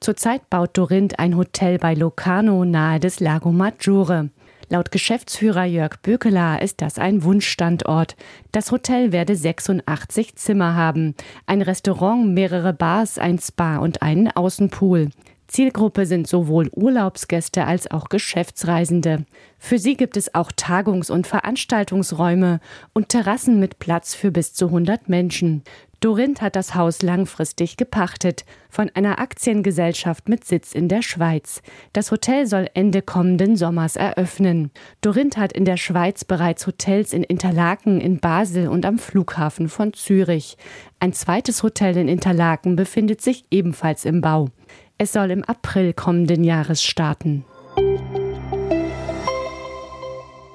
Zurzeit baut Dorint ein Hotel bei Locarno nahe des Lago Maggiore. Laut Geschäftsführer Jörg Bökeler ist das ein Wunschstandort. Das Hotel werde 86 Zimmer haben, ein Restaurant, mehrere Bars, ein Spa und einen Außenpool. Zielgruppe sind sowohl Urlaubsgäste als auch Geschäftsreisende. Für sie gibt es auch Tagungs- und Veranstaltungsräume und Terrassen mit Platz für bis zu 100 Menschen. Dorinth hat das Haus langfristig gepachtet von einer Aktiengesellschaft mit Sitz in der Schweiz. Das Hotel soll Ende kommenden Sommers eröffnen. Dorinth hat in der Schweiz bereits Hotels in Interlaken, in Basel und am Flughafen von Zürich. Ein zweites Hotel in Interlaken befindet sich ebenfalls im Bau. Es soll im April kommenden Jahres starten.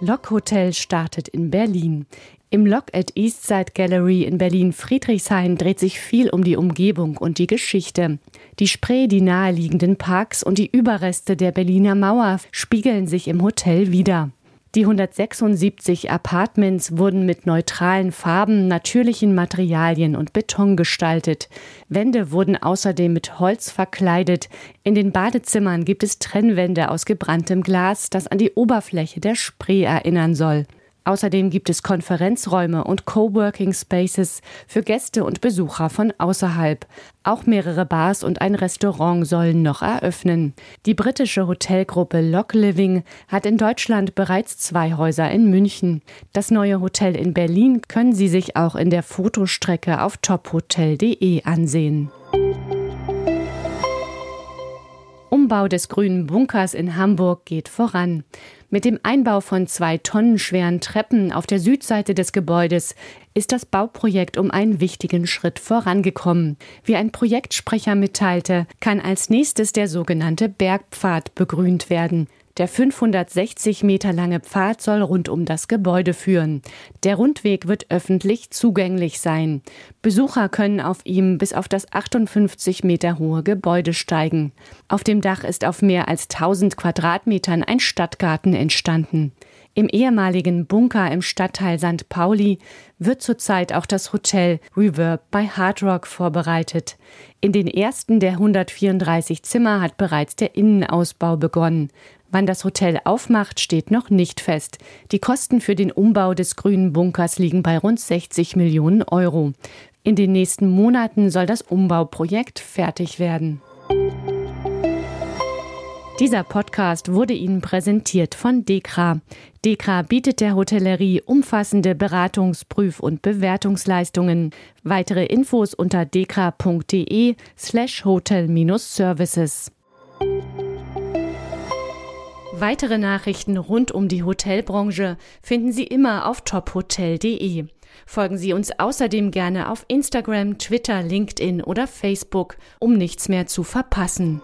Lok Hotel startet in Berlin. Im Lok at Eastside Gallery in Berlin-Friedrichshain dreht sich viel um die Umgebung und die Geschichte. Die Spree, die naheliegenden Parks und die Überreste der Berliner Mauer spiegeln sich im Hotel wider. Die 176 Apartments wurden mit neutralen Farben, natürlichen Materialien und Beton gestaltet. Wände wurden außerdem mit Holz verkleidet. In den Badezimmern gibt es Trennwände aus gebranntem Glas, das an die Oberfläche der Spree erinnern soll. Außerdem gibt es Konferenzräume und Coworking Spaces für Gäste und Besucher von außerhalb. Auch mehrere Bars und ein Restaurant sollen noch eröffnen. Die britische Hotelgruppe Lock Living hat in Deutschland bereits zwei Häuser in München. Das neue Hotel in Berlin können Sie sich auch in der Fotostrecke auf tophotel.de ansehen. Umbau des grünen Bunkers in Hamburg geht voran. Mit dem Einbau von zwei tonnenschweren Treppen auf der Südseite des Gebäudes ist das Bauprojekt um einen wichtigen Schritt vorangekommen. Wie ein Projektsprecher mitteilte, kann als nächstes der sogenannte Bergpfad begrünt werden. Der 560 Meter lange Pfad soll rund um das Gebäude führen. Der Rundweg wird öffentlich zugänglich sein. Besucher können auf ihm bis auf das 58 Meter hohe Gebäude steigen. Auf dem Dach ist auf mehr als 1000 Quadratmetern ein Stadtgarten entstanden. Im ehemaligen Bunker im Stadtteil St. Pauli wird zurzeit auch das Hotel Reverb bei Hard Rock vorbereitet. In den ersten der 134 Zimmer hat bereits der Innenausbau begonnen. Wann das Hotel aufmacht, steht noch nicht fest. Die Kosten für den Umbau des grünen Bunkers liegen bei rund 60 Millionen Euro. In den nächsten Monaten soll das Umbauprojekt fertig werden. Dieser Podcast wurde Ihnen präsentiert von Dekra. Dekra bietet der Hotellerie umfassende Beratungs-, Prüf- und Bewertungsleistungen. Weitere Infos unter dekra.de slash hotel-services. Weitere Nachrichten rund um die Hotelbranche finden Sie immer auf tophotel.de. Folgen Sie uns außerdem gerne auf Instagram, Twitter, LinkedIn oder Facebook, um nichts mehr zu verpassen.